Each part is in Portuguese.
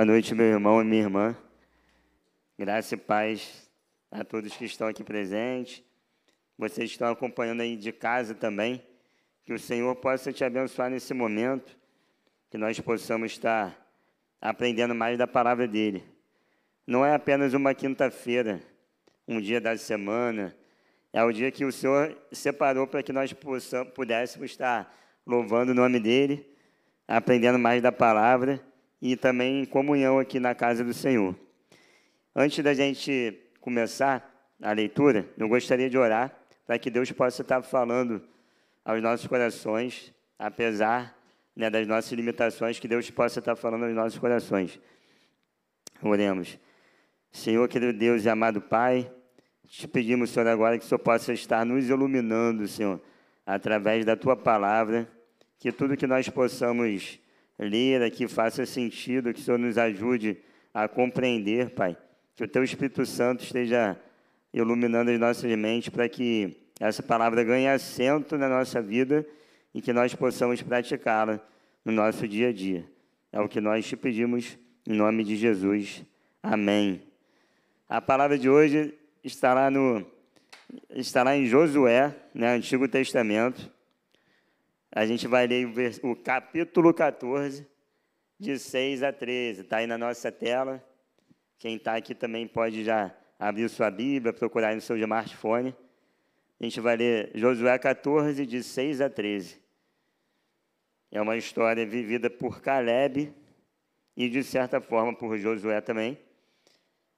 Boa noite, meu irmão e minha irmã. Graça e paz a todos que estão aqui presentes. Vocês que estão acompanhando aí de casa também. Que o Senhor possa te abençoar nesse momento. Que nós possamos estar aprendendo mais da palavra dele. Não é apenas uma quinta-feira, um dia da semana. É o dia que o Senhor separou para que nós possamos, pudéssemos estar louvando o nome dele, aprendendo mais da palavra e também em comunhão aqui na casa do Senhor. Antes da gente começar a leitura, eu gostaria de orar para que Deus possa estar falando aos nossos corações, apesar né, das nossas limitações, que Deus possa estar falando aos nossos corações. Oremos. Senhor, querido Deus e amado Pai, te pedimos, Senhor, agora que o Senhor possa estar nos iluminando, Senhor, através da Tua palavra, que tudo que nós possamos ler aqui faça sentido, que o Senhor nos ajude a compreender, Pai. Que o Teu Espírito Santo esteja iluminando as nossas mentes para que essa palavra ganhe assento na nossa vida e que nós possamos praticá-la no nosso dia a dia. É o que nós te pedimos em nome de Jesus. Amém. A palavra de hoje está lá, no, está lá em Josué, né, Antigo Testamento. A gente vai ler o, capítulo 14, de 6 a 13. Está aí na nossa tela. Quem está aqui também pode já abrir sua Bíblia, procurar no seu smartphone. A gente vai ler Josué 14, de 6 a 13. É uma história vivida por Caleb e, de certa forma, por Josué também.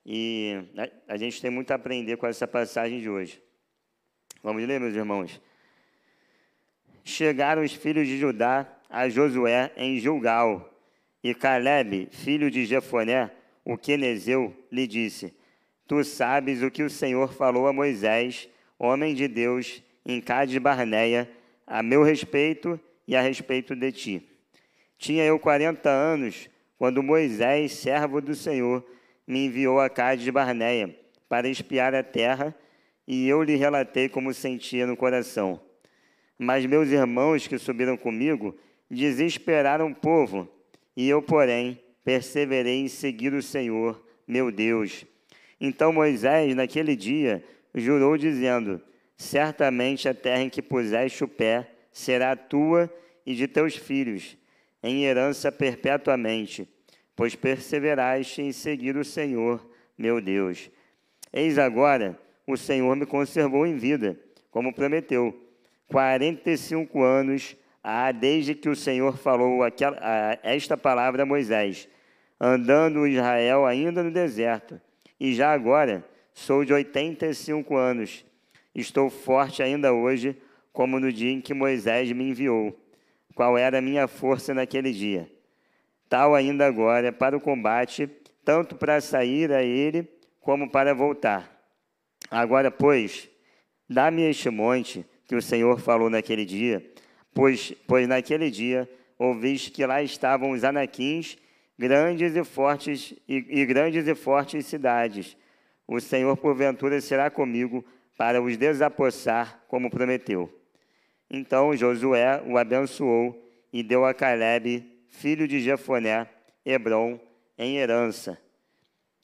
E a gente tem muito a aprender com essa passagem de hoje. Vamos ler, meus irmãos? Chegaram os filhos de Judá a Josué em Gilgal, e Caleb, filho de Jefoné, o quenezeu, lhe disse: Tu sabes o que o Senhor falou a Moisés, homem de Deus, em Cades Barneia, a meu respeito e a respeito de ti. Tinha eu quarenta anos quando Moisés, servo do Senhor, me enviou a Cades Barneia para espiar a terra, e eu lhe relatei como sentia no coração. Mas meus irmãos que subiram comigo desesperaram o povo, e eu, porém, perseverei em seguir o Senhor, meu Deus. Então Moisés, naquele dia, jurou, dizendo: Certamente a terra em que puseste o pé será tua e de teus filhos, em herança perpetuamente, pois perseveraste em seguir o Senhor, meu Deus. Eis agora, o Senhor me conservou em vida, como prometeu 45 anos há desde que o Senhor falou aquela, esta palavra a Moisés, andando Israel ainda no deserto. E já agora sou de 85 anos. Estou forte ainda hoje, como no dia em que Moisés me enviou. Qual era a minha força naquele dia? Tal ainda agora para o combate, tanto para sair a ele como para voltar. Agora, pois, dá-me este monte que o Senhor falou naquele dia, pois, pois naquele dia ouviste que lá estavam os anaquins, grandes e fortes e, e grandes e fortes cidades. O Senhor porventura será comigo para os desapossar, como prometeu. Então Josué o abençoou e deu a Caleb, filho de Jefoné, Hebron, em herança.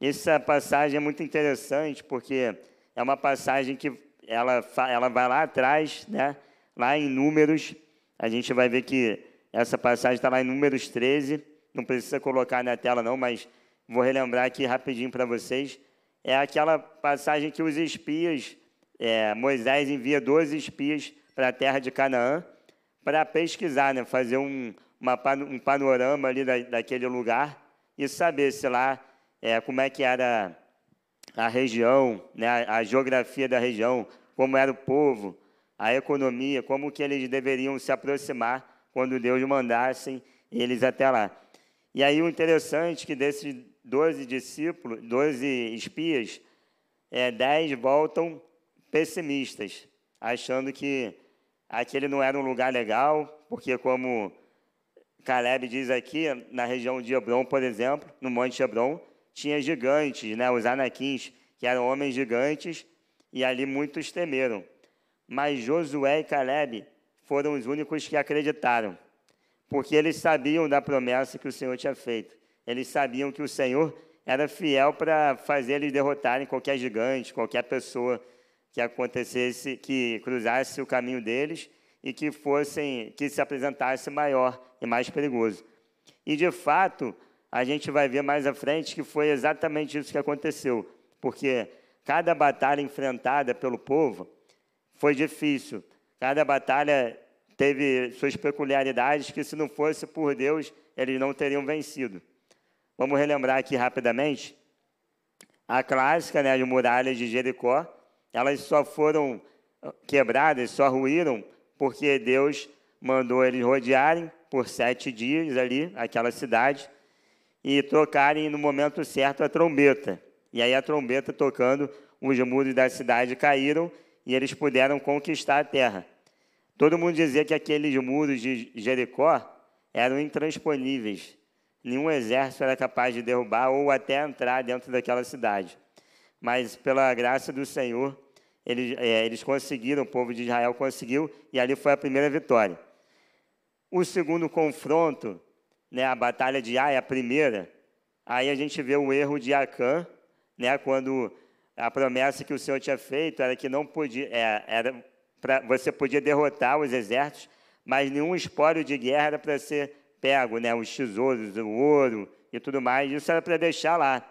Essa passagem é muito interessante porque é uma passagem que ela, ela vai lá atrás, né? lá em Números, a gente vai ver que essa passagem está lá em Números 13, não precisa colocar na tela não, mas vou relembrar aqui rapidinho para vocês. É aquela passagem que os espias, é, Moisés envia 12 espias para a terra de Canaã para pesquisar, né? fazer um, uma, um panorama ali da, daquele lugar e saber se lá, é, como é que era a região, né, a geografia da região, como era o povo, a economia, como que eles deveriam se aproximar quando Deus mandasse eles até lá. E aí o interessante é que desses 12 discípulos, 12 espias, é, 10 voltam pessimistas, achando que aquele não era um lugar legal, porque como Caleb diz aqui, na região de Hebron, por exemplo, no Monte Hebron, tinha gigantes, né, os anaquins, que eram homens gigantes, e ali muitos temeram. Mas Josué e Caleb foram os únicos que acreditaram, porque eles sabiam da promessa que o Senhor tinha feito. eles sabiam que o Senhor era fiel para fazer eles derrotarem qualquer gigante, qualquer pessoa que acontecesse, que cruzasse o caminho deles e que fossem, que se apresentasse maior e mais perigoso. E de fato, a gente vai ver mais à frente que foi exatamente isso que aconteceu, porque cada batalha enfrentada pelo povo foi difícil. Cada batalha teve suas peculiaridades que se não fosse por Deus, eles não teriam vencido. Vamos relembrar aqui rapidamente. A clássica, né, as muralhas de Jericó, elas só foram quebradas, só ruíram, porque Deus mandou eles rodearem por sete dias ali, aquela cidade, e tocarem no momento certo a trombeta. E aí a trombeta tocando, os muros da cidade caíram e eles puderam conquistar a terra. Todo mundo dizia que aqueles muros de Jericó eram intransponíveis, nenhum exército era capaz de derrubar ou até entrar dentro daquela cidade. Mas, pela graça do Senhor, eles, é, eles conseguiram, o povo de Israel conseguiu, e ali foi a primeira vitória. O segundo confronto, né, a batalha de Ai, a primeira, aí a gente vê o erro de Acã, né, quando a promessa que o Senhor tinha feito era que não podia, é, era pra, você podia derrotar os exércitos, mas nenhum espólio de guerra era para ser pego, né, os tesouros, o ouro e tudo mais, isso era para deixar lá,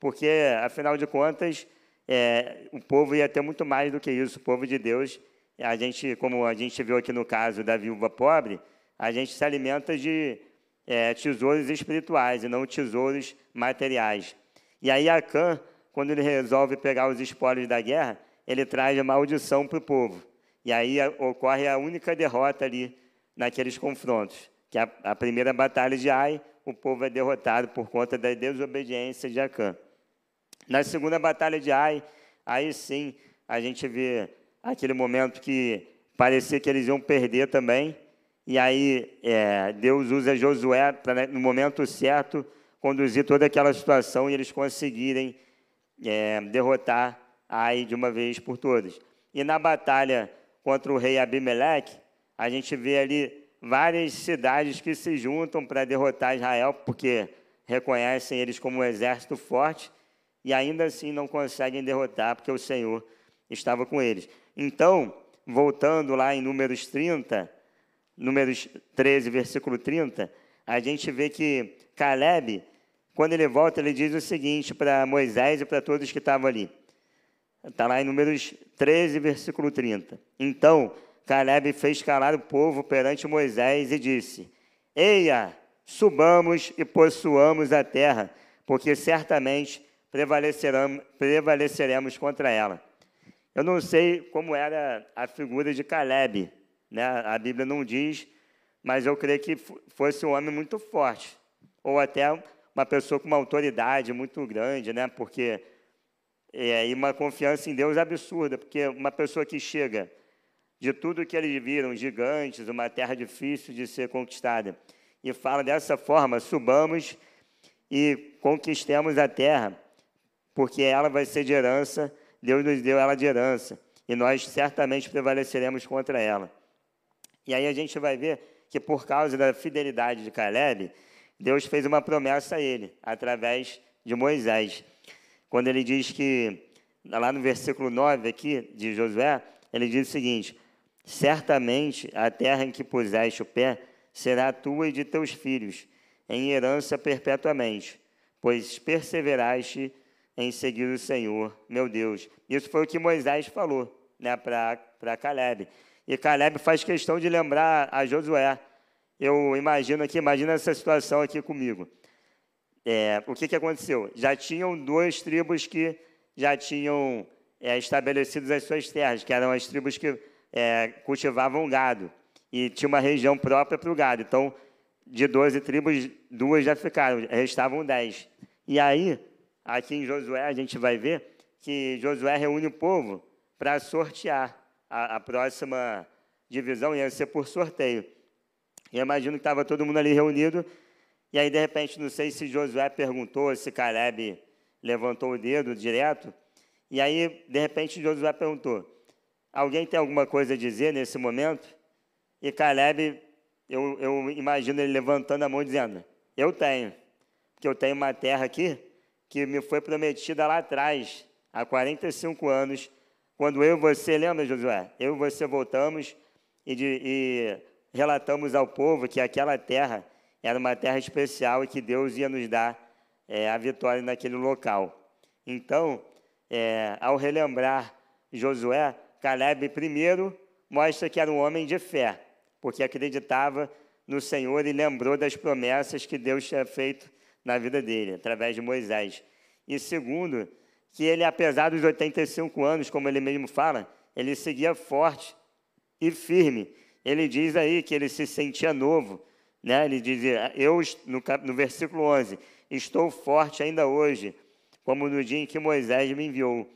porque, afinal de contas, é, o povo ia ter muito mais do que isso, o povo de Deus, a gente, como a gente viu aqui no caso da viúva pobre, a gente se alimenta de é, tesouros espirituais e não tesouros materiais. E aí Acã, quando ele resolve pegar os espólios da guerra, ele traz a maldição para o povo. E aí ocorre a única derrota ali naqueles confrontos que a, a primeira batalha de Ai, o povo é derrotado por conta da desobediência de Acã. Na segunda batalha de Ai, aí sim a gente vê aquele momento que parecia que eles iam perder também, e aí é, Deus usa Josué para, né, no momento certo, conduzir toda aquela situação e eles conseguirem é, derrotar Ai de uma vez por todas. E na batalha contra o rei Abimeleque, a gente vê ali várias cidades que se juntam para derrotar Israel, porque reconhecem eles como um exército forte, e ainda assim não conseguem derrotar, porque o Senhor estava com eles. Então, voltando lá em Números 30, Números 13, versículo 30, a gente vê que Caleb, quando ele volta, ele diz o seguinte para Moisés e para todos que estavam ali. Está lá em Números 13, versículo 30. Então, Caleb fez calar o povo perante Moisés e disse: Eia, subamos e possuamos a terra, porque certamente prevaleceremos contra ela. Eu não sei como era a figura de Caleb, né? a Bíblia não diz, mas eu creio que fosse um homem muito forte, ou até uma pessoa com uma autoridade muito grande, né? porque é, e uma confiança em Deus absurda, porque uma pessoa que chega de tudo que eles viram, gigantes, uma terra difícil de ser conquistada. E fala dessa forma: subamos e conquistemos a terra, porque ela vai ser de herança, Deus nos deu ela de herança, e nós certamente prevaleceremos contra ela. E aí a gente vai ver que por causa da fidelidade de Caleb, Deus fez uma promessa a ele, através de Moisés. Quando ele diz que, lá no versículo 9 aqui de Josué, ele diz o seguinte: Certamente a terra em que puseste o pé será tua e de teus filhos, em herança perpetuamente, pois perseveraste em seguir o Senhor, meu Deus. Isso foi o que Moisés falou né, para Caleb. E Caleb faz questão de lembrar a Josué. Eu imagino aqui, imagina essa situação aqui comigo. É, o que, que aconteceu? Já tinham duas tribos que já tinham é, estabelecido as suas terras, que eram as tribos que é, cultivavam gado e tinha uma região própria para o gado. Então, de 12 tribos, duas já ficaram, restavam 10. E aí, aqui em Josué, a gente vai ver que Josué reúne o povo para sortear a, a, próxima divisão, ia ser por sorteio. E imagino que estava todo mundo ali reunido, e aí, de repente, não sei se Josué perguntou, se Caleb levantou o dedo direto, e aí, de repente, Josué perguntou: Alguém tem alguma coisa a dizer nesse momento? E Caleb, eu, eu imagino ele levantando a mão dizendo: Eu tenho. que eu tenho uma terra aqui que me foi prometida lá atrás, há 45 anos, quando eu e você, lembra, Josué? Eu e você voltamos e, de, e relatamos ao povo que aquela terra era uma terra especial e que Deus ia nos dar é, a vitória naquele local. Então, é, ao relembrar Josué, Caleb primeiro mostra que era um homem de fé, porque acreditava no Senhor e lembrou das promessas que Deus tinha feito na vida dele, através de Moisés. E segundo, que ele, apesar dos 85 anos, como ele mesmo fala, ele seguia forte e firme. Ele diz aí que ele se sentia novo. Né? Ele dizia, eu, no, no versículo 11, estou forte ainda hoje, como no dia em que Moisés me enviou.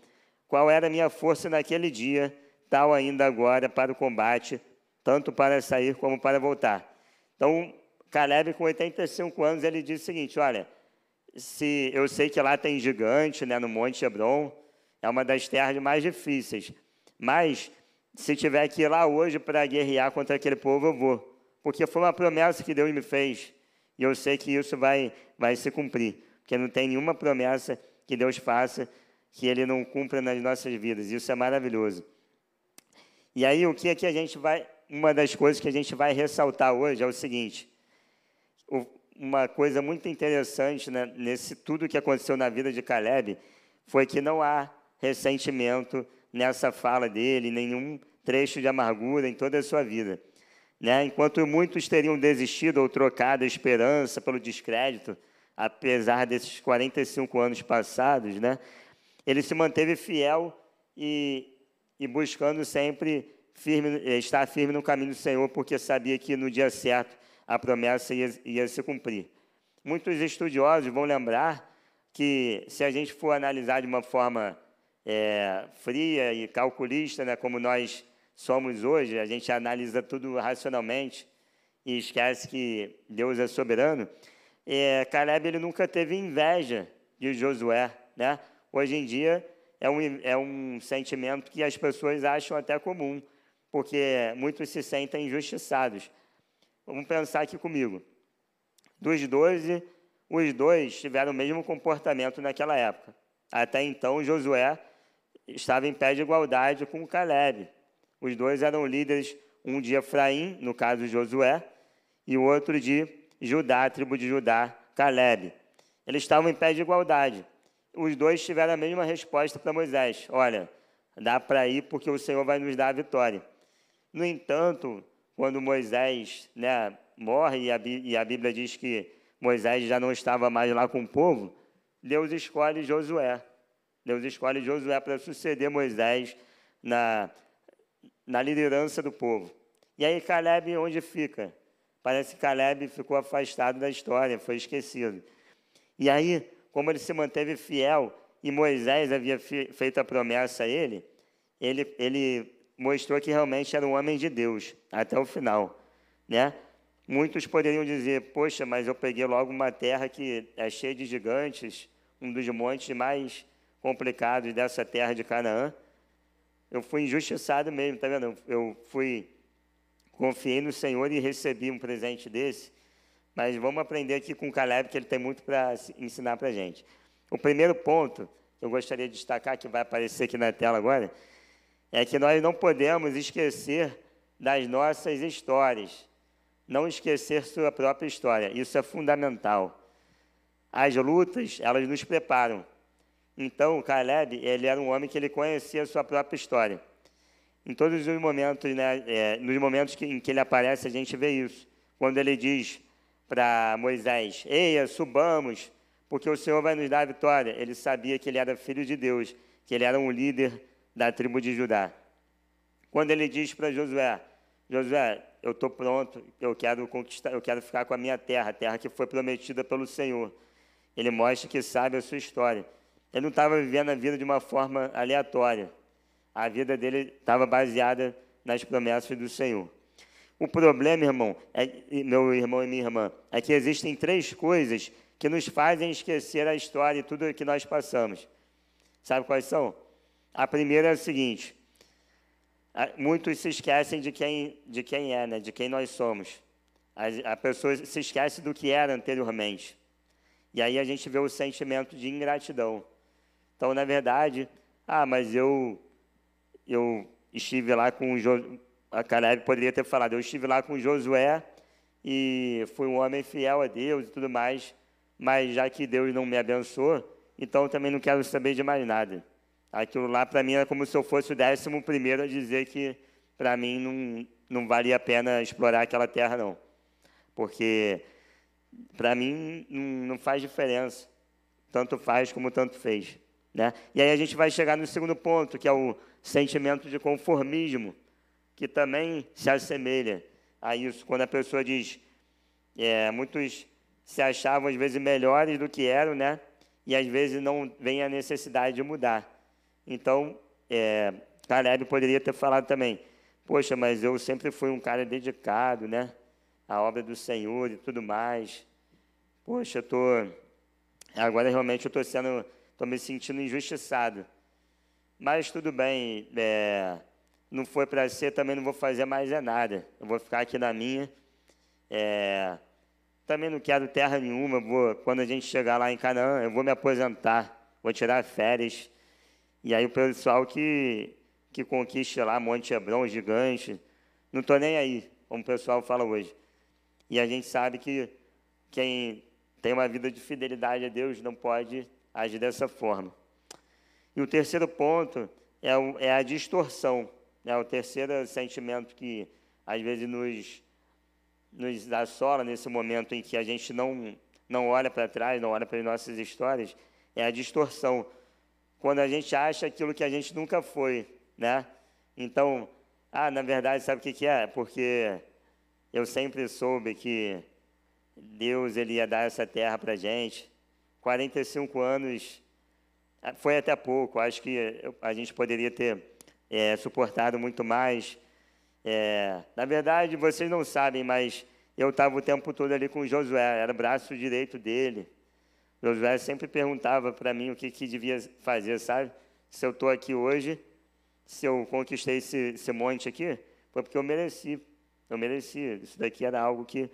Qual era a minha força naquele dia, tal ainda agora para o combate, tanto para sair como para voltar. Então, Caleb, com 85 anos, ele diz o seguinte: olha, se eu sei que lá tem gigante, né, no Monte Hebron, é uma das terras mais difíceis, mas se tiver que ir lá hoje para guerrear contra aquele povo, eu vou, porque foi uma promessa que Deus me fez, e eu sei que isso vai, vai se cumprir, porque não tem nenhuma promessa que Deus faça que Ele não cumpra nas nossas vidas, isso é maravilhoso. E aí, o que é que a gente vai, uma das coisas que a gente vai ressaltar hoje é o seguinte, o, uma coisa muito interessante né, nesse tudo que aconteceu na vida de Caleb foi que não há ressentimento nessa fala dele, nenhum trecho de amargura em toda a sua vida. Né? Enquanto muitos teriam desistido ou trocado a esperança pelo descrédito, apesar desses 45 anos passados, né? ele se manteve fiel e, e buscando sempre firme, estar firme no caminho do Senhor, porque sabia que no dia certo a promessa ia, ia se cumprir. Muitos estudiosos vão lembrar que, se a gente for analisar de uma forma é, fria e calculista, né, como nós somos hoje, a gente analisa tudo racionalmente e esquece que Deus é soberano. É, Caleb ele nunca teve inveja de Josué. Né? Hoje em dia é um, é um sentimento que as pessoas acham até comum, porque muitos se sentem injustiçados. Vamos pensar aqui comigo. Dos doze, os dois tiveram o mesmo comportamento naquela época. Até então, Josué estava em pé de igualdade com Caleb. Os dois eram líderes, um de Efraim, no caso Josué, e o outro de Judá, a tribo de Judá, Caleb. Eles estavam em pé de igualdade. Os dois tiveram a mesma resposta para Moisés: Olha, dá para ir porque o Senhor vai nos dar a vitória. No entanto, quando Moisés né, morre e a, Bíblia diz que Moisés já não estava mais lá com o povo, Deus escolhe Josué. Deus escolhe Josué para suceder Moisés na, na liderança do povo. E aí Caleb onde fica? Parece que Caleb ficou afastado da história, foi esquecido. E aí, como ele se manteve fiel e Moisés havia feito a promessa a ele, ele, ele mostrou que realmente era um homem de Deus até o final, né? Muitos poderiam dizer: "Poxa, mas eu peguei logo uma terra que é cheia de gigantes, um dos montes mais complicados dessa terra de Canaã. Eu fui injustiçado mesmo, tá vendo? Eu fui confiei no Senhor e recebi um presente desse. Mas vamos aprender aqui com o Caleb, que ele tem muito para ensinar para gente. O primeiro ponto que eu gostaria de destacar, que vai aparecer aqui na tela agora, é que nós não podemos esquecer das nossas histórias, não esquecer sua própria história. Isso é fundamental. As lutas, elas nos preparam. Então, Caleb, ele era um homem que ele conhecia a sua própria história. Em todos os momentos, né, é, nos momentos que, em que ele aparece, a gente vê isso. Quando ele diz para Moisés: Eia, subamos, porque o Senhor vai nos dar a vitória. Ele sabia que ele era filho de Deus, que ele era um líder da tribo de Judá. Quando ele diz para Josué: Josué, eu estou pronto, eu quero conquistar, eu quero ficar com a minha terra, a terra que foi prometida pelo Senhor. Ele mostra que sabe a sua história. Ele não estava vivendo a vida de uma forma aleatória. A vida dele estava baseada nas promessas do Senhor. O problema, irmão, é, meu irmão e minha irmã, é que existem três coisas que nos fazem esquecer a história e tudo o que nós passamos. Sabe quais são? A primeira é a seguinte: muitos se esquecem de quem, de quem é, né? de quem nós somos. A, a pessoa se esquece do que era anteriormente. E aí a gente vê o sentimento de ingratidão. Então, na verdade, ah, mas eu eu estive lá com o jo... a Caleb poderia ter falado, eu estive lá com Josué e fui um homem fiel a Deus e tudo mais, mas já que Deus não me abençoou, então também não quero saber de mais nada. Aquilo lá para mim era como se eu fosse o décimo primeiro a dizer que para mim não, não valia a pena explorar aquela terra não, porque para mim não, não faz diferença, tanto faz como tanto fez. Né? E aí a gente vai chegar no segundo ponto, que é o sentimento de conformismo, que também se assemelha a isso. Quando a pessoa diz, é, muitos se achavam às vezes melhores do que eram, né? E às vezes não vem a necessidade de mudar. Então, é, Caleb poderia ter falado também, poxa, mas eu sempre fui um cara dedicado, né? À obra do Senhor e tudo mais. Poxa, eu tô agora realmente eu estou sendo estou me sentindo injustiçado. Mas tudo bem, é, não foi para ser, também não vou fazer mais é nada. Eu vou ficar aqui na minha. É, também não quero terra nenhuma. Vou, quando a gente chegar lá em Canaã, eu vou me aposentar, vou tirar férias. E aí o pessoal que, que conquiste lá Monte Hebron, gigante, não estou nem aí, como o pessoal fala hoje. E a gente sabe que quem tem uma vida de fidelidade a Deus não pode agir dessa forma. E o terceiro ponto é, o, é a distorção. Né? O terceiro sentimento que às vezes nos, nos assola nesse momento em que a gente não, não olha para trás, não olha para as nossas histórias, é a distorção. Quando a gente acha aquilo que a gente nunca foi. Né? Então, ah, na verdade, sabe o que, que é? Porque eu sempre soube que Deus ele ia dar essa terra para gente. 45 anos ah, foi até pouco. Acho que a gente poderia ter é, suportado muito mais. É, na verdade, vocês não sabem, mas eu estava o tempo todo ali com Josué, era braço direito dele. Josué sempre perguntava para mim o que, que devia fazer, sabe? Se eu estou aqui hoje, se eu conquistei esse, esse monte aqui, foi porque eu mereci. Eu merecia. Isso daqui era algo que,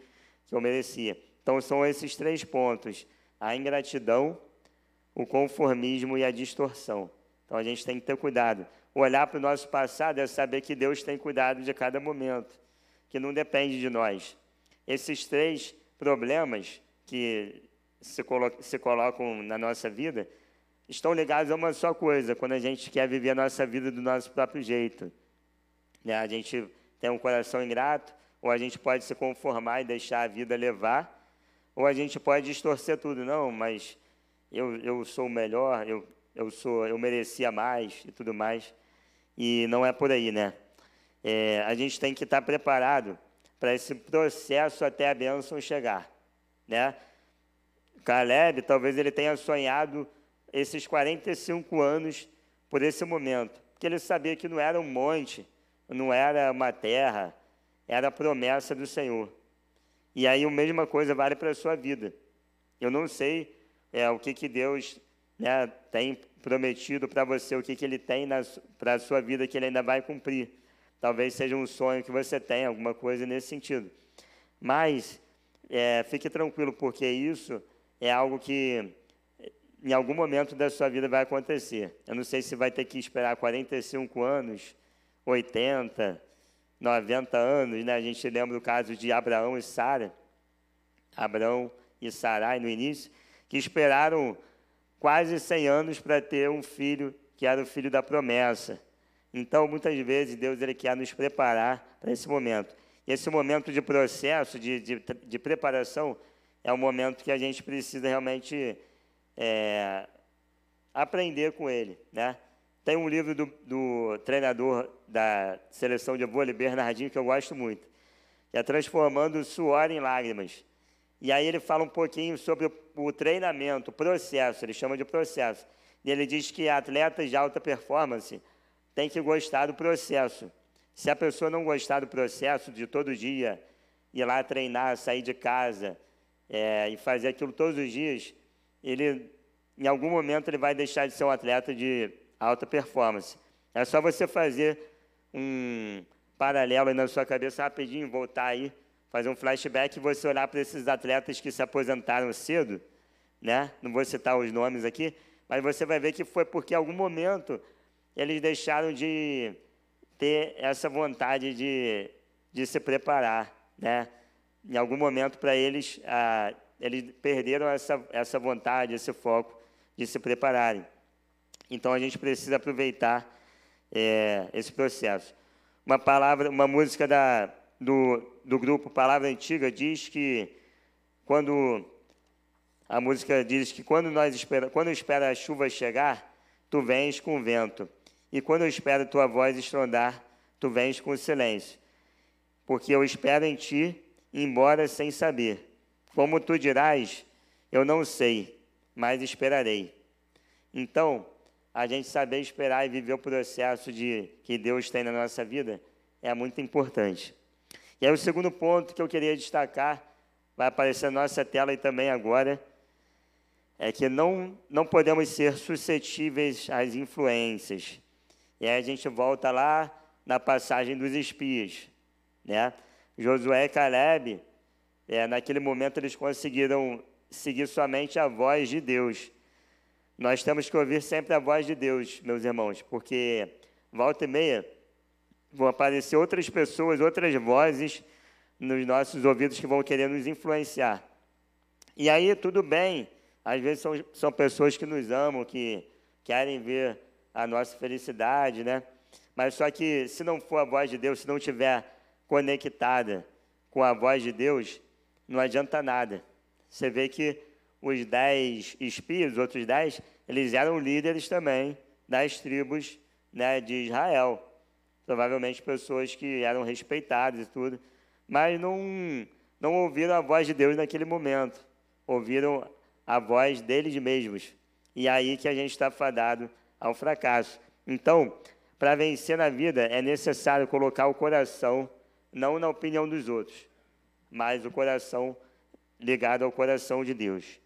que eu merecia. Então, são esses três pontos a ingratidão, o conformismo e a distorção. Então a gente tem que ter cuidado. Olhar para o nosso passado é saber que Deus tem cuidado de cada momento, que não depende de nós. Esses três problemas que se, colo se colocam na nossa vida estão ligados a uma só coisa, quando a gente quer viver a nossa vida do nosso próprio jeito. Né? A gente tem um coração ingrato, ou a gente pode se conformar e deixar a vida levar, ou a gente pode distorcer tudo, não, mas eu, eu sou o melhor, eu, eu, sou, eu merecia mais e tudo mais. E não é por aí, né? É, a gente tem que estar preparado para esse processo até a bênção chegar, né? Caleb, talvez ele tenha sonhado esses 45 anos por esse momento, porque ele sabia que não era um monte, não era uma terra, era a promessa do Senhor. E aí a mesma coisa vale para a sua vida. Eu não sei é, o que, que Deus né, tem prometido para você, o que, que Ele tem para a sua vida que Ele ainda vai cumprir. Talvez seja um sonho que você tenha, alguma coisa nesse sentido. Mas é, fique tranquilo, porque isso é algo que em algum momento da sua vida vai acontecer. Eu não sei se vai ter que esperar 45 anos, 80, 90 anos, né? A gente lembra do caso de Abraão e Sara, Abraão e Sarai no início, que esperaram quase 100 anos para ter um filho que era o filho da promessa. Então, muitas vezes, Deus ele quer nos preparar para esse momento. Esse momento de processo, de, de, de, preparação, é um momento que a gente precisa realmente é, aprender com ele, né? Tem um livro do, do, treinador da seleção de vôlei, Bernardinho, que eu gosto muito, que é Transformando o Suor em Lágrimas. E aí ele fala um pouquinho sobre o, o treinamento, o processo, ele chama de processo. E ele diz que atletas de alta performance têm que gostar do processo. Se a pessoa não gostar do processo de todo dia, ir lá treinar, sair de casa é, e fazer aquilo todos os dias, ele, em algum momento, ele vai deixar de ser um atleta de alta performance. É só você fazer um paralelo aí na sua cabeça rapidinho, voltar aí, fazer um flashback e você olhar para esses atletas que se aposentaram cedo, né? Não vou citar os nomes aqui, mas você vai ver que foi porque em algum momento eles deixaram de ter essa vontade de, de se preparar, né? Em algum momento para eles, ah, eles perderam essa, essa vontade, esse foco de se prepararem. Então a gente precisa aproveitar é, esse processo. Uma palavra, uma música da, do, do grupo Palavra Antiga diz que quando a música diz que quando nós espera, quando espera a chuva chegar, tu vens com o vento, e quando eu espero tua voz estrondar, tu vens com o silêncio. Porque eu espero em ti, embora sem saber. Como tu dirás, eu não sei, mas esperarei. Então, a gente saber esperar e viver o processo de que Deus tem na nossa vida é muito importante. E aí o segundo ponto que eu queria destacar, vai aparecer na nossa tela e também agora, é que não, não podemos ser suscetíveis às influências. E aí a gente volta lá na passagem dos espias. Né? Josué e Caleb, é, naquele momento eles conseguiram seguir somente a voz de Deus. Nós temos que ouvir sempre a voz de Deus, meus irmãos, porque volta e meia vão aparecer outras pessoas, outras vozes nos nossos ouvidos que vão querer nos influenciar. E aí, tudo bem, às vezes são, são pessoas que nos amam, que querem ver a nossa felicidade, né? Mas só que se não for a voz de Deus, se não estiver conectada com a voz de Deus, não adianta nada. Você vê que os dez espias, os outros dez, eles eram líderes também das tribos né, de Israel. Provavelmente pessoas que eram respeitadas e tudo, mas não, não ouviram a voz de Deus naquele momento. Ouviram a voz deles mesmos. E é aí que a gente está fadado ao fracasso. Então, para vencer na vida, é necessário colocar o coração, não na opinião dos outros, mas o coração ligado ao coração de Deus.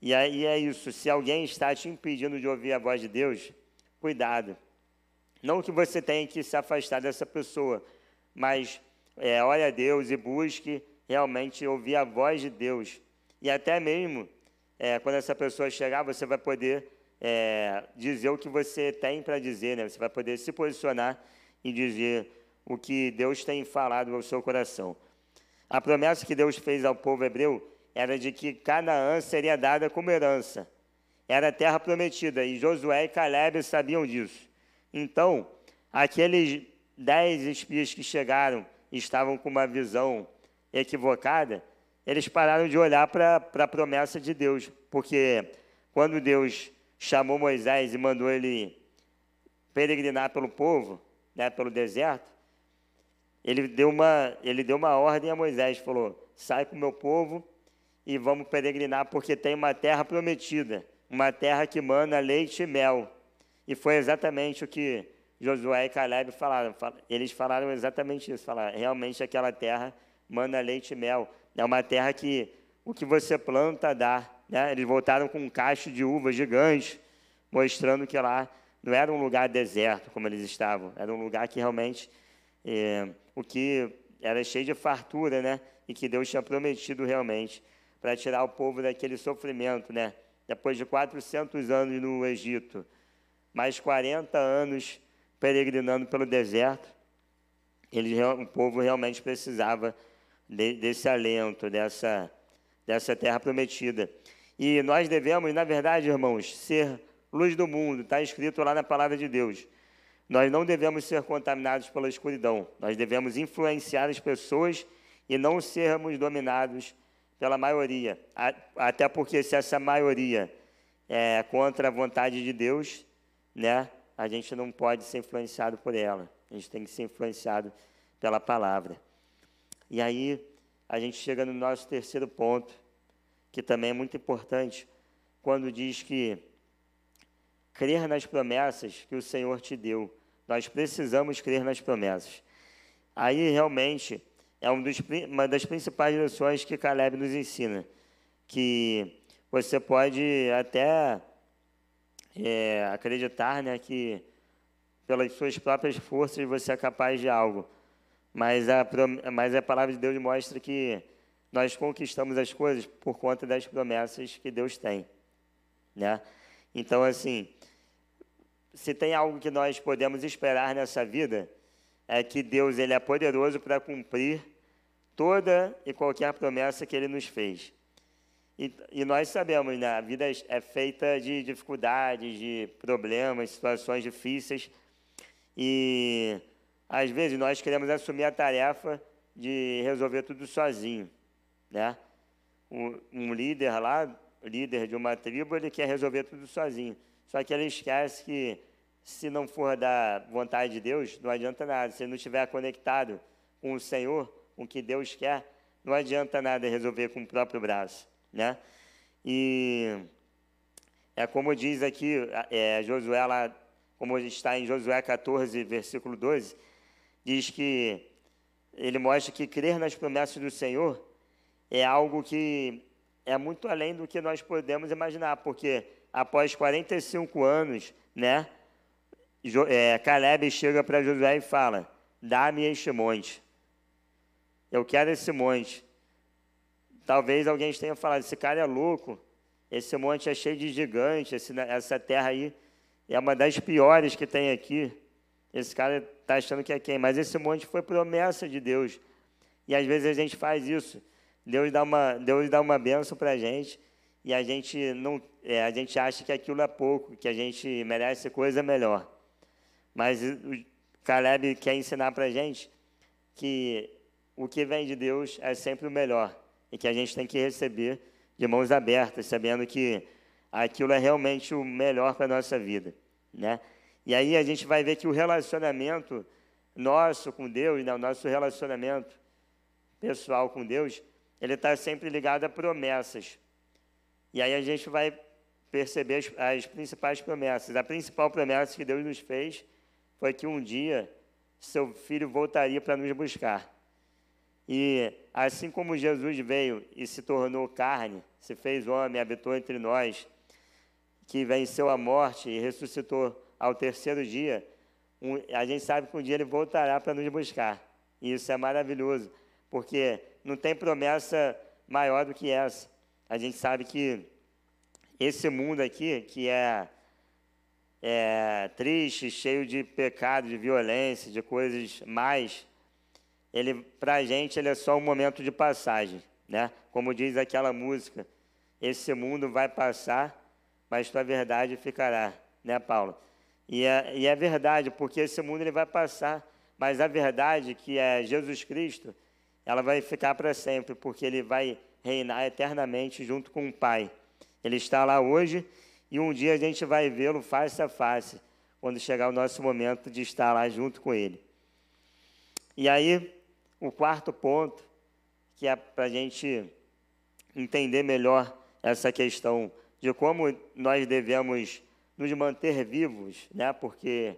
E aí é isso, se alguém está te impedindo de ouvir a voz de Deus, cuidado. Não que você tenha que se afastar dessa pessoa, mas é, ore a Deus e busque realmente ouvir a voz de Deus. E até mesmo, é, quando essa pessoa chegar, você vai poder é, dizer o que você tem para dizer, né? Você vai poder se posicionar e dizer o que Deus tem falado ao seu coração. A promessa que Deus fez ao povo hebreu era de que Canaã seria dada como herança. Era a terra prometida, e Josué e Caleb sabiam disso. Então, aqueles dez espias que chegaram e estavam com uma visão equivocada, eles pararam de olhar para a promessa de Deus, porque quando Deus chamou Moisés e mandou ele peregrinar pelo povo, né, pelo deserto, ele deu uma, ele deu uma ordem a Moisés, falou: sai com o meu povo e vamos peregrinar porque tem uma terra prometida, uma terra que mana leite e mel. E foi exatamente o que Josué e Caleb falaram. Eles falaram exatamente isso, falaram, realmente aquela terra mana leite e mel. É uma terra que o que você planta dá. Né? Eles voltaram com um cacho de uvas gigante, mostrando que lá não era um lugar deserto como eles estavam, era um lugar que realmente é, o que era cheio de fartura, né? E que Deus tinha prometido realmente para tirar o povo daquele sofrimento, né? Depois de 400 anos no Egito, mais 40 anos peregrinando pelo deserto, ele, o povo realmente precisava de, desse alento, dessa, dessa terra prometida. E nós devemos, na verdade, irmãos, ser luz do mundo, está escrito lá na palavra de Deus. Nós não devemos ser contaminados pela escuridão, nós devemos influenciar as pessoas e não sermos dominados pela maioria. Até porque se essa maioria é contra a vontade de Deus, né, a gente não pode ser influenciado por ela. A gente tem que ser influenciado pela palavra. E aí a gente chega no nosso terceiro ponto, que também é muito importante, quando diz que crer nas promessas que o Senhor te deu. Nós precisamos crer nas promessas. Aí realmente é um dos, uma das principais lições que Caleb nos ensina, que você pode até é, acreditar né, que pelas suas próprias forças você é capaz de algo, mas a, mas a palavra de Deus mostra que nós conquistamos as coisas por conta das promessas que Deus tem, né? Então, assim, se tem algo que nós podemos esperar nessa vida, é que Deus ele é poderoso para cumprir toda e qualquer promessa que Ele nos fez. E, e, nós sabemos, né, a vida é feita de dificuldades, de problemas, situações difíceis, e às vezes nós queremos assumir a tarefa de resolver tudo sozinho, né? Um, líder lá, líder de uma tribo, ele quer resolver tudo sozinho. Só que ele esquece que se não for da vontade de Deus, não adianta nada. Se não estiver conectado com o Senhor, com o que Deus quer, não adianta nada resolver com o próprio braço, né? E é como diz aqui é, Josué lá, como está em Josué 14, versículo 12, diz que ele mostra que crer nas promessas do Senhor é algo que é muito além do que nós podemos imaginar, porque após 45 anos, né, é, Caleb chega para Josué e fala: Dá-me este monte. Eu quero esse monte. Talvez alguém tenha falado: Esse cara é louco. Esse monte é cheio de gigantes. essa terra aí é uma das piores que tem aqui. Esse cara está achando que é quem? Mas esse monte foi promessa de Deus. E às vezes a gente faz isso. Deus dá uma, Deus dá uma benção para a gente e a gente não, é, a gente acha que aquilo é pouco, que a gente merece coisa melhor. Mas o Caleb quer ensinar para a gente que o que vem de Deus é sempre o melhor e que a gente tem que receber de mãos abertas, sabendo que aquilo é realmente o melhor para a nossa vida, né? E aí a gente vai ver que o relacionamento nosso com Deus, né, o nosso relacionamento pessoal com Deus, ele está sempre ligado a promessas. E aí a gente vai perceber as, as, principais promessas. A principal promessa que Deus nos fez foi que um dia seu filho voltaria para nos buscar. E assim como Jesus veio e se tornou carne, se fez homem, habitou entre nós, que venceu a morte e ressuscitou ao terceiro dia, um, a gente sabe que um dia ele voltará para nos buscar. E isso é maravilhoso, porque não tem promessa maior do que essa. A gente sabe que esse mundo aqui, que é, é triste, cheio de pecado, de violência, de coisas mais, ele, para a gente, ele é só um momento de passagem, né? Como diz aquela música, esse mundo vai passar, mas tua verdade ficará, né, Paulo? E é, e é verdade, porque esse mundo ele vai passar, mas a verdade, que é Jesus Cristo, ela vai ficar para sempre, porque ele vai reinar eternamente junto com o Pai. Ele está lá hoje e um dia a gente vai vê-lo face a face, quando chegar o nosso momento de estar lá junto com ele. E aí, o quarto ponto, que é para a gente entender melhor essa questão de como nós devemos nos manter vivos, né? porque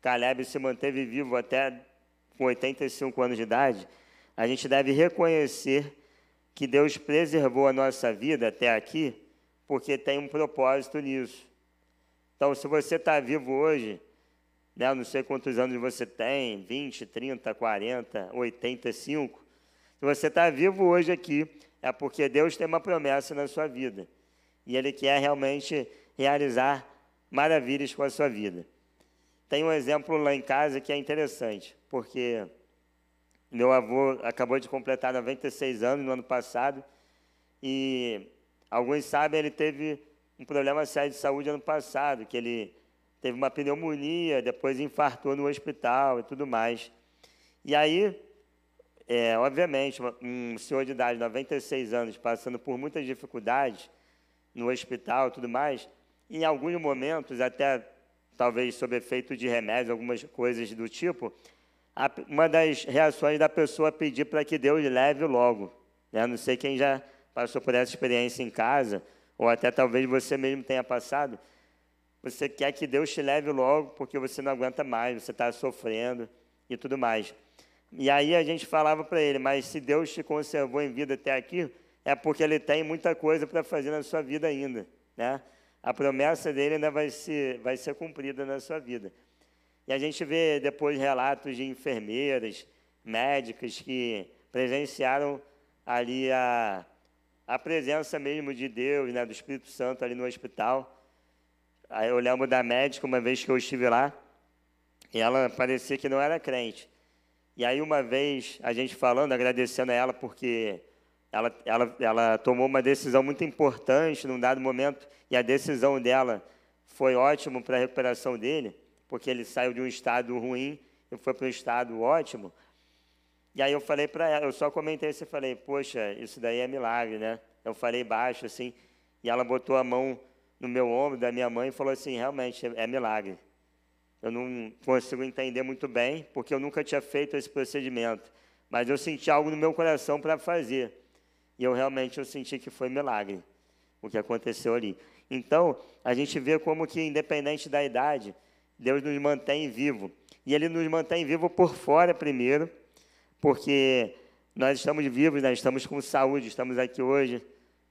Caleb se manteve vivo até com 85 anos de idade, a gente deve reconhecer que Deus preservou a nossa vida até aqui, porque tem um propósito nisso. Então, se você está vivo hoje, né, não sei quantos anos você tem, 20, 30, 40, 85, se você está vivo hoje aqui, é porque Deus tem uma promessa na sua vida. E Ele quer realmente realizar maravilhas com a sua vida. Tem um exemplo lá em casa que é interessante, porque meu avô acabou de completar 96 anos no ano passado e alguns sabem ele teve um problema sério de saúde ano passado, que ele teve uma pneumonia, depois infartou no hospital e tudo mais. E aí, é, obviamente, um senhor de idade, 96 anos, passando por muitas dificuldades no hospital e tudo mais, em alguns momentos, até talvez sob efeito de remédios, algumas coisas do tipo, uma das reações da pessoa é pedir para que Deus leve logo. Né? Não sei quem já passou por essa experiência em casa, ou até talvez você mesmo tenha passado. Você quer que Deus te leve logo porque você não aguenta mais, você está sofrendo e tudo mais. E aí a gente falava para ele, mas se Deus te conservou em vida até aqui, é porque Ele tem muita coisa para fazer na sua vida ainda, né? a promessa dele ainda vai vai ser cumprida na sua vida. E a gente vê depois relatos de enfermeiras, médicas que presenciaram ali a, a presença mesmo de Deus, né, do Espírito Santo ali no hospital. Aí eu lembro da médica, uma vez que eu estive lá, e ela parecia que não era crente. E aí, uma vez, a gente falando, agradecendo a ela, porque ela, ela, ela tomou uma decisão muito importante num dado momento, e a decisão dela foi ótima para a recuperação dele, porque ele saiu de um estado ruim e foi para um estado ótimo. E aí eu falei para ela, eu só comentei isso e falei, poxa, isso daí é milagre, né? Eu falei baixo, assim, e ela botou a mão no meu ombro da minha mãe e falou assim, realmente, é milagre. Eu não consigo entender muito bem, porque eu nunca tinha feito esse procedimento. Mas eu senti algo no meu coração para fazer. E eu realmente eu senti que foi milagre o que aconteceu ali. Então, a gente vê como que, independente da idade, Deus nos mantém vivo. E Ele nos mantém vivo por fora primeiro, porque nós estamos vivos, nós estamos com saúde, estamos aqui hoje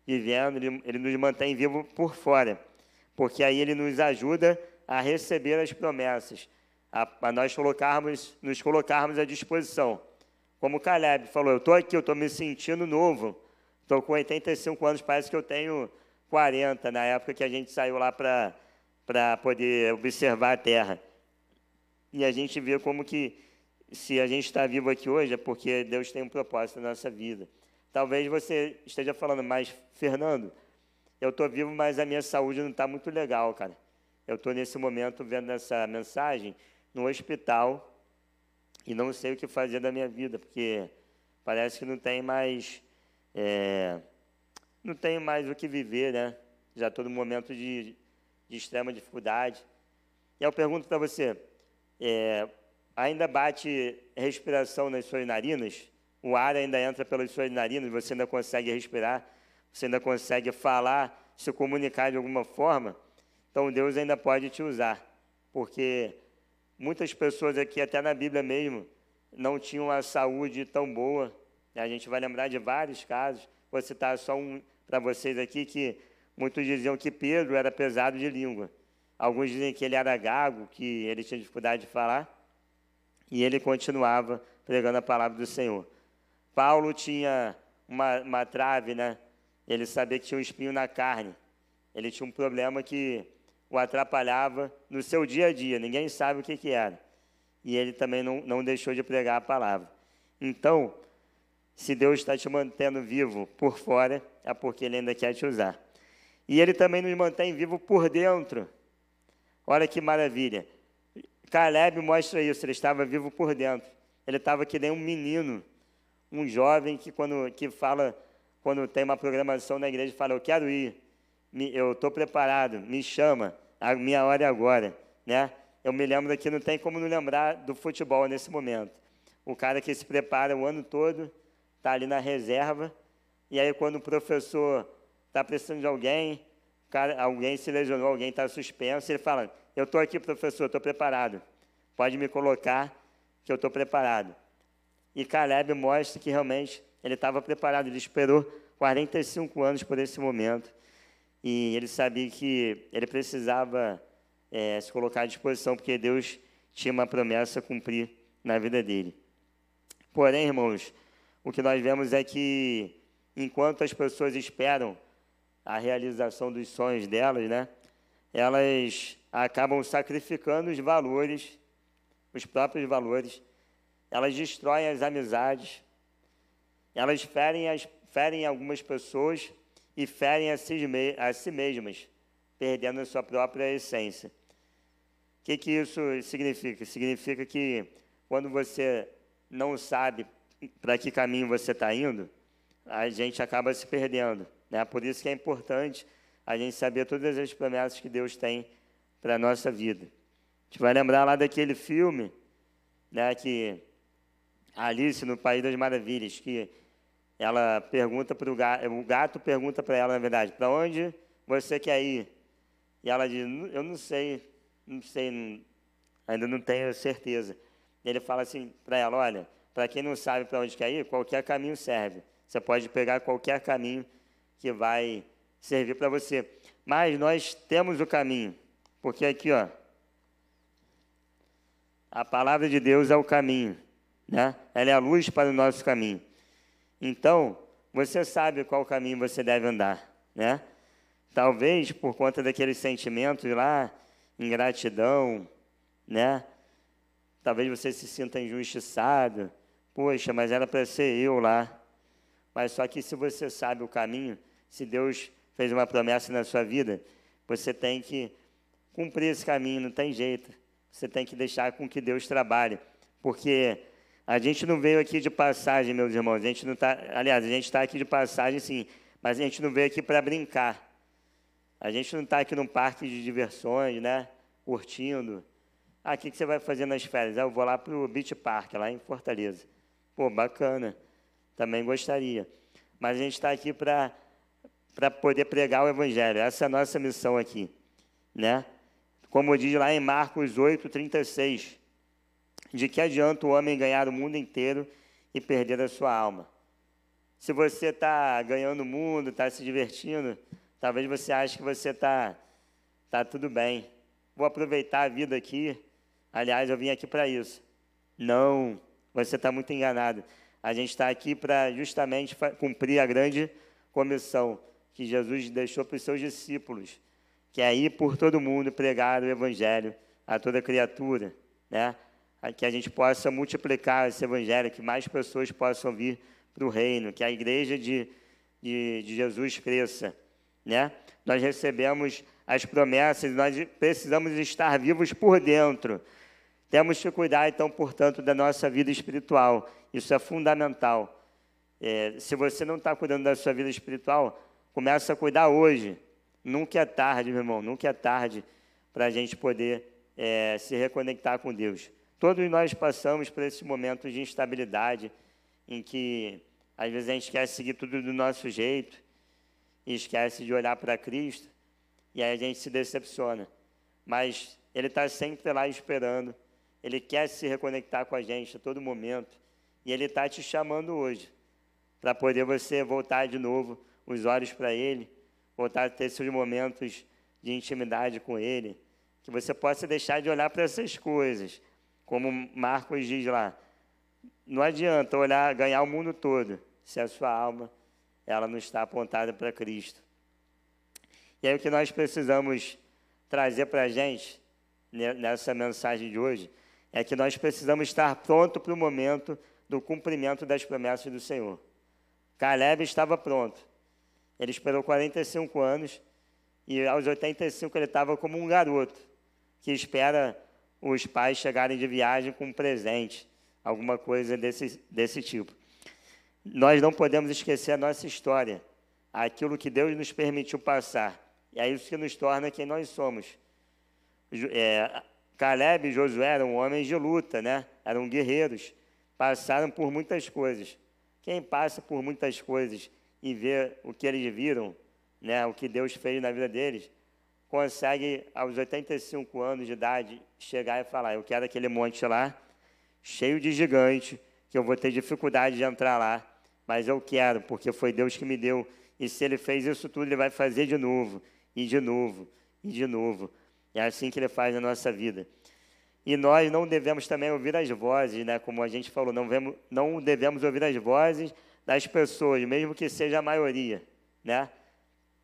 vivendo, Ele, ele nos mantém vivo por fora, porque aí Ele nos ajuda a receber as promessas, a, a nós colocarmos, nos colocarmos à disposição. Como Caleb falou, eu estou aqui, eu estou me sentindo novo, estou com 85 anos, parece que eu tenho 40, na época que a gente saiu lá para poder observar a terra. E a gente vê como que, se a gente está vivo aqui hoje, é porque Deus tem um propósito na nossa vida. Talvez você esteja falando, mas, Fernando, eu estou vivo, mas a minha saúde não está muito legal, cara. Eu estou nesse momento vendo essa mensagem no hospital e não sei o que fazer da minha vida, porque parece que não tem mais. É, não tem mais o que viver, né? Já estou num momento de, de extrema dificuldade. E eu pergunto para você: é, ainda bate respiração nas suas narinas? O ar ainda entra pelas suas narinas, você ainda consegue respirar, você ainda consegue falar, se comunicar de alguma forma? Então Deus ainda pode te usar, porque muitas pessoas aqui, até na Bíblia mesmo, não tinham a saúde tão boa. A gente vai lembrar de vários casos. Vou citar só um para vocês aqui que muitos diziam que Pedro era pesado de língua. Alguns dizem que ele era gago, que ele tinha dificuldade de falar, e ele continuava pregando a palavra do Senhor. Paulo tinha uma, uma trave, né? Ele sabia que tinha um espinho na carne. Ele tinha um problema que o atrapalhava no seu dia a dia, ninguém sabe o que, que era. E ele também não, não deixou de pregar a palavra. Então, se Deus está te mantendo vivo por fora, é porque Ele ainda quer te usar. E Ele também nos mantém vivo por dentro. Olha que maravilha. Caleb mostra isso, ele estava vivo por dentro. Ele estava que nem um menino, um jovem que quando que fala, quando tem uma programação na igreja, fala, eu quero ir, eu estou preparado, me chama a minha hora é agora, né? Eu me lembro que não tem como não lembrar do futebol nesse momento. O cara que se prepara o ano todo, está ali na reserva, e aí quando o professor está precisando de alguém, cara, alguém se lesionou, alguém está suspenso, ele fala, eu estou aqui, professor, estou preparado. Pode me colocar, que eu estou preparado. E Caleb mostra que realmente ele estava preparado, ele esperou 45 anos por esse momento. E ele sabia que ele precisava é, se colocar à disposição, porque Deus tinha uma promessa a cumprir na vida dele. Porém, irmãos, o que nós vemos é que, enquanto as pessoas esperam a realização dos sonhos delas, né, elas acabam sacrificando os valores, os próprios valores, elas destroem as amizades, elas ferem, as, ferem algumas pessoas e ferem a si, a si mesmas, perdendo a sua própria essência. O que, que isso significa? Significa que quando você não sabe para que caminho você está indo, a gente acaba se perdendo. Né? Por isso que é importante a gente saber todas as promessas que Deus tem para a nossa vida. A gente vai lembrar lá daquele filme, né, que Alice no País das Maravilhas, que ela pergunta para o gato, o gato pergunta para ela, na verdade, para onde você quer ir? E ela diz, eu não sei, não sei, ainda não tenho certeza. Ele fala assim para ela, olha, para quem não sabe para onde quer ir, qualquer caminho serve. Você pode pegar qualquer caminho que vai servir para você. Mas nós temos o caminho, porque aqui, ó, a palavra de Deus é o caminho, né? Ela é a luz para o nosso caminho. Então, você sabe qual caminho você deve andar, né? Talvez por conta daqueles sentimentos lá, ingratidão, né? Talvez você se sinta injustiçado. Poxa, mas era para ser eu lá. Mas só que se você sabe o caminho, se Deus fez uma promessa na sua vida, você tem que cumprir esse caminho, não tem jeito. Você tem que deixar com que Deus trabalhe. Porque a gente não veio aqui de passagem, meus irmãos. A gente não tá, aliás, a gente está aqui de passagem, sim, mas a gente não veio aqui para brincar. A gente não está aqui num parque de diversões, né? Curtindo. Ah, o que, que você vai fazer nas férias? Ah, eu vou lá para o Beach Park, lá em Fortaleza. Pô, bacana. Também gostaria. Mas a gente está aqui para poder pregar o Evangelho. Essa é a nossa missão aqui. Né? Como diz lá em Marcos 8, 36. De que adianta o homem ganhar o mundo inteiro e perder a sua alma? Se você está ganhando o mundo, está se divertindo, talvez você ache que você está tá tudo bem. Vou aproveitar a vida aqui. Aliás, eu vim aqui para isso. Não, você está muito enganado. A gente está aqui para justamente cumprir a grande comissão que Jesus deixou para os seus discípulos, que é ir por todo mundo pregar o Evangelho a toda criatura, né? que a gente possa multiplicar esse Evangelho, que mais pessoas possam vir para o reino, que a igreja de, de, de Jesus cresça. Né? Nós recebemos as promessas, nós precisamos estar vivos por dentro. Temos que cuidar, então, portanto, da nossa vida espiritual. Isso é fundamental. É, se você não está cuidando da sua vida espiritual, começa a cuidar hoje. Nunca é tarde, meu irmão, nunca é tarde para a gente poder é, se reconectar com Deus. Todos nós passamos por esses momentos de instabilidade, em que às vezes a gente quer seguir tudo do nosso jeito e esquece de olhar para Cristo, e aí a gente se decepciona. Mas Ele está sempre lá esperando ele quer se reconectar com a gente a todo momento. E Ele está te chamando hoje para poder você voltar de novo os olhos para Ele, voltar a ter seus momentos de intimidade com Ele, que você possa deixar de olhar para essas coisas, como Marcos diz lá. Não adianta olhar, ganhar o mundo todo, se a sua alma ela não está apontada para Cristo. E aí o que nós precisamos trazer para a gente nessa mensagem de hoje é que nós precisamos estar pronto para o momento do cumprimento das promessas do Senhor. Caleb estava pronto. Ele esperou 45 anos e aos 85 ele estava como um garoto que espera os pais chegarem de viagem com um presente, alguma coisa desse, desse tipo. Nós não podemos esquecer a nossa história, aquilo que Deus nos permitiu passar. E é isso que nos torna quem nós somos. É, Caleb e Josué eram homens de luta, né? eram guerreiros, passaram por muitas coisas. Quem passa por muitas coisas e vê o que eles viram, né? o que Deus fez na vida deles, consegue, aos 85 anos de idade, chegar e falar: Eu quero aquele monte lá, cheio de gigante, que eu vou ter dificuldade de entrar lá, mas eu quero, porque foi Deus que me deu. E se ele fez isso tudo, ele vai fazer de novo, e de novo, e de novo. É assim que ele faz na nossa vida. E nós não devemos também ouvir as vozes, né? como a gente falou, não, vemos, não devemos ouvir as vozes das pessoas, mesmo que seja a maioria. Né?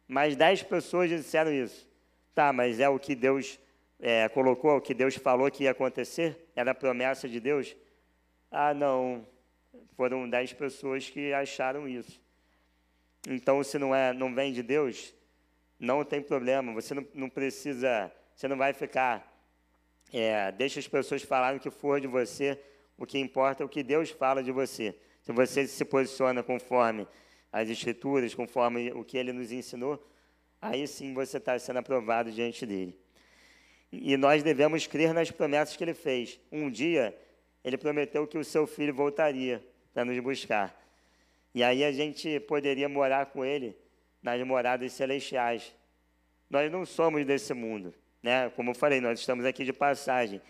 Mas dez pessoas disseram isso. Tá, mas é o que Deus é, colocou, o que Deus falou que ia acontecer? Era a promessa de Deus? Ah, não. Foram dez pessoas que acharam isso. Então, se não, é, não vem de Deus, não tem problema. Você não, não precisa você não vai ficar, é, deixa as pessoas falarem o que for de você, o que importa é o que Deus fala de você. Se você se posiciona conforme as Escrituras, conforme o que Ele nos ensinou, aí sim você está sendo aprovado diante dele. E nós devemos crer nas promessas que Ele fez. Um dia, Ele prometeu que o seu filho voltaria para nos buscar. E aí a gente poderia morar com Ele nas moradas celestiais. Nós não somos desse mundo. Né? Como eu falei, nós estamos aqui de passagem.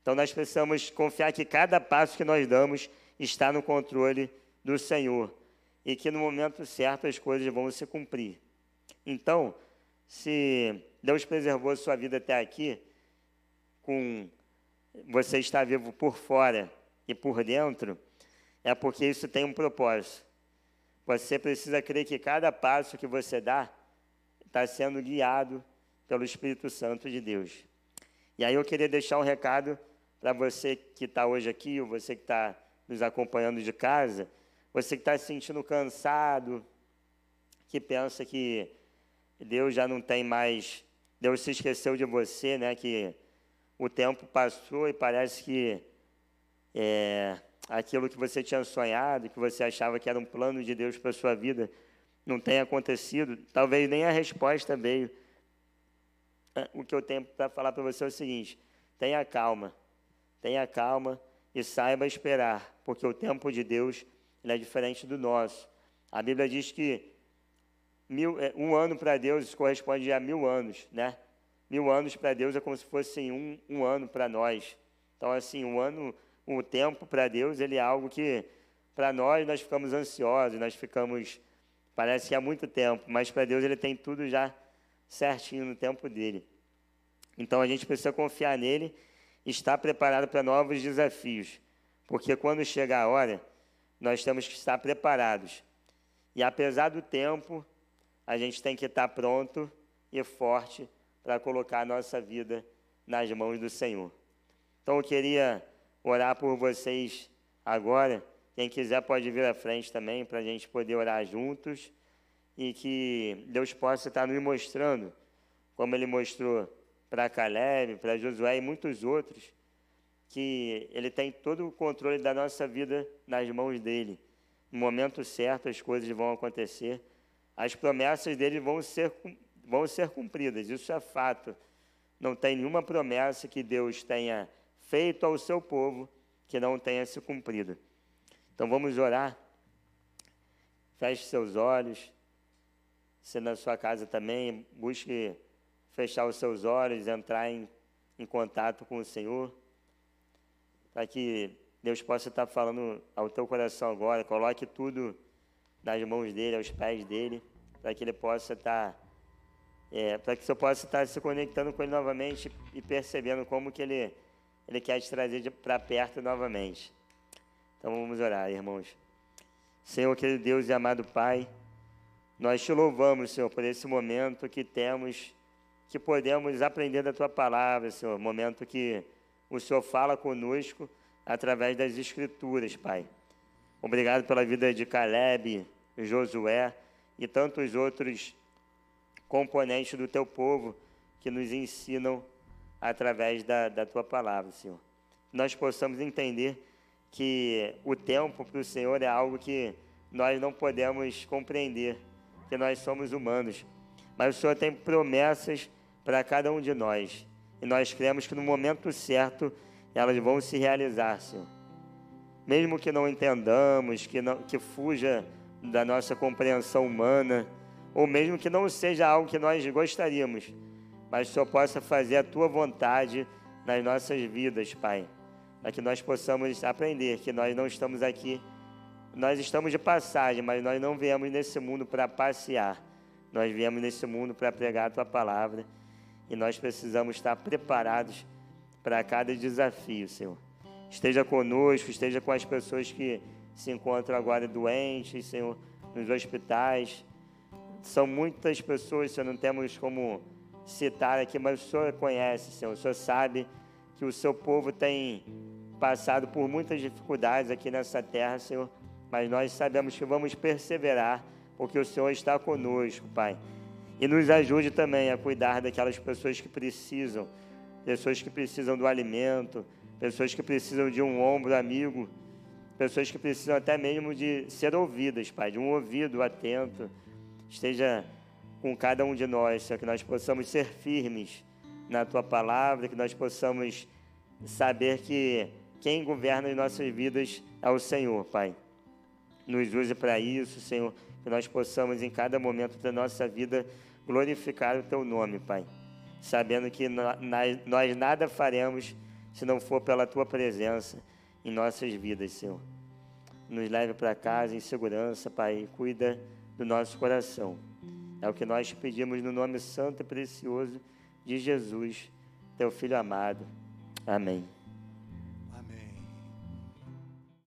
Então nós precisamos confiar que cada passo que nós damos está no controle do Senhor e que no momento certo as coisas vão se cumprir. Então, se Deus preservou sua vida até aqui, com você está vivo por fora e por dentro, é porque isso tem um propósito. Você precisa crer que cada passo que você dá está sendo guiado pelo Espírito Santo de Deus. E aí eu queria deixar um recado para você que está hoje aqui, ou você que está nos acompanhando de casa, você que está se sentindo cansado, que pensa que Deus já não tem mais, Deus se esqueceu de você, né? Que o tempo passou e parece que é, aquilo que você tinha sonhado, que você achava que era um plano de Deus para sua vida, não tem acontecido. Talvez nem a resposta veio. É, o que eu tenho para falar para você é o seguinte: tenha calma, tenha calma e saiba esperar, porque o tempo de Deus é diferente do nosso. A Bíblia diz que mil, é, um ano para Deus corresponde a mil anos, né? Mil anos para Deus é como se fosse um, um ano para nós. Então, assim, um ano, o tempo para Deus, ele é algo que, para nós, nós ficamos ansiosos, nós ficamos, parece que há muito tempo, mas para Deus ele tem tudo já certinho no tempo dele. Então, a gente precisa confiar nele estar preparado para novos desafios, porque quando chegar a hora, nós temos que estar preparados. E apesar do tempo, a gente tem que estar pronto e forte para colocar a nossa vida nas mãos do Senhor. Então eu queria orar por vocês agora. Quem quiser pode vir à frente também para a gente poder orar juntos e que Deus possa estar nos mostrando, como Ele mostrou para Caleb, para Josué e muitos outros, que Ele tem todo o controle da nossa vida nas mãos dele. No momento certo as coisas vão acontecer as promessas dele vão ser, vão ser cumpridas, isso é fato. Não tem nenhuma promessa que Deus tenha feito ao seu povo que não tenha se cumprido. Então vamos orar. Feche seus olhos. Se na sua casa também, busque fechar os seus olhos, entrar em, em contato com o Senhor, para que Deus possa estar falando ao teu coração agora. Coloque tudo nas mãos dele, aos pés dele, para que ele possa estar, é, para que você possa estar se conectando com ele novamente e percebendo como que ele, ele quer te trazer para perto novamente. Então vamos orar, irmãos. Senhor, querido Deus e amado Pai, nós te louvamos, Senhor, por esse momento que temos, que podemos aprender da Tua palavra, Senhor, momento que o Senhor fala conosco através das Escrituras, Pai. Obrigado pela vida de Caleb, Josué e tantos outros componentes do teu povo que nos ensinam através da, da tua palavra, Senhor. Nós possamos entender que o tempo para o Senhor é algo que nós não podemos compreender, que nós somos humanos. Mas o Senhor tem promessas para cada um de nós. E nós cremos que no momento certo elas vão se realizar, Senhor. Mesmo que não entendamos, que, não, que fuja da nossa compreensão humana, ou mesmo que não seja algo que nós gostaríamos, mas só possa fazer a tua vontade nas nossas vidas, Pai, para que nós possamos aprender que nós não estamos aqui, nós estamos de passagem, mas nós não viemos nesse mundo para passear, nós viemos nesse mundo para pregar a tua palavra e nós precisamos estar preparados para cada desafio, Senhor esteja conosco, esteja com as pessoas que se encontram agora doentes, Senhor, nos hospitais. São muitas pessoas, Senhor, não temos como citar aqui, mas o Senhor conhece, Senhor. O Senhor sabe que o seu povo tem passado por muitas dificuldades aqui nessa terra, Senhor, mas nós sabemos que vamos perseverar, porque o Senhor está conosco, Pai. E nos ajude também a cuidar daquelas pessoas que precisam, pessoas que precisam do alimento, pessoas que precisam de um ombro amigo, pessoas que precisam até mesmo de ser ouvidas, Pai, de um ouvido atento. Esteja com cada um de nós, Senhor, que nós possamos ser firmes na Tua palavra, que nós possamos saber que quem governa as nossas vidas é o Senhor, Pai. Nos use para isso, Senhor, que nós possamos em cada momento da nossa vida glorificar o Teu nome, Pai. Sabendo que nós nada faremos se não for pela tua presença em nossas vidas, Senhor. Nos leve para casa em segurança, Pai, cuida do nosso coração. É o que nós pedimos no nome santo e precioso de Jesus, teu Filho amado. Amém.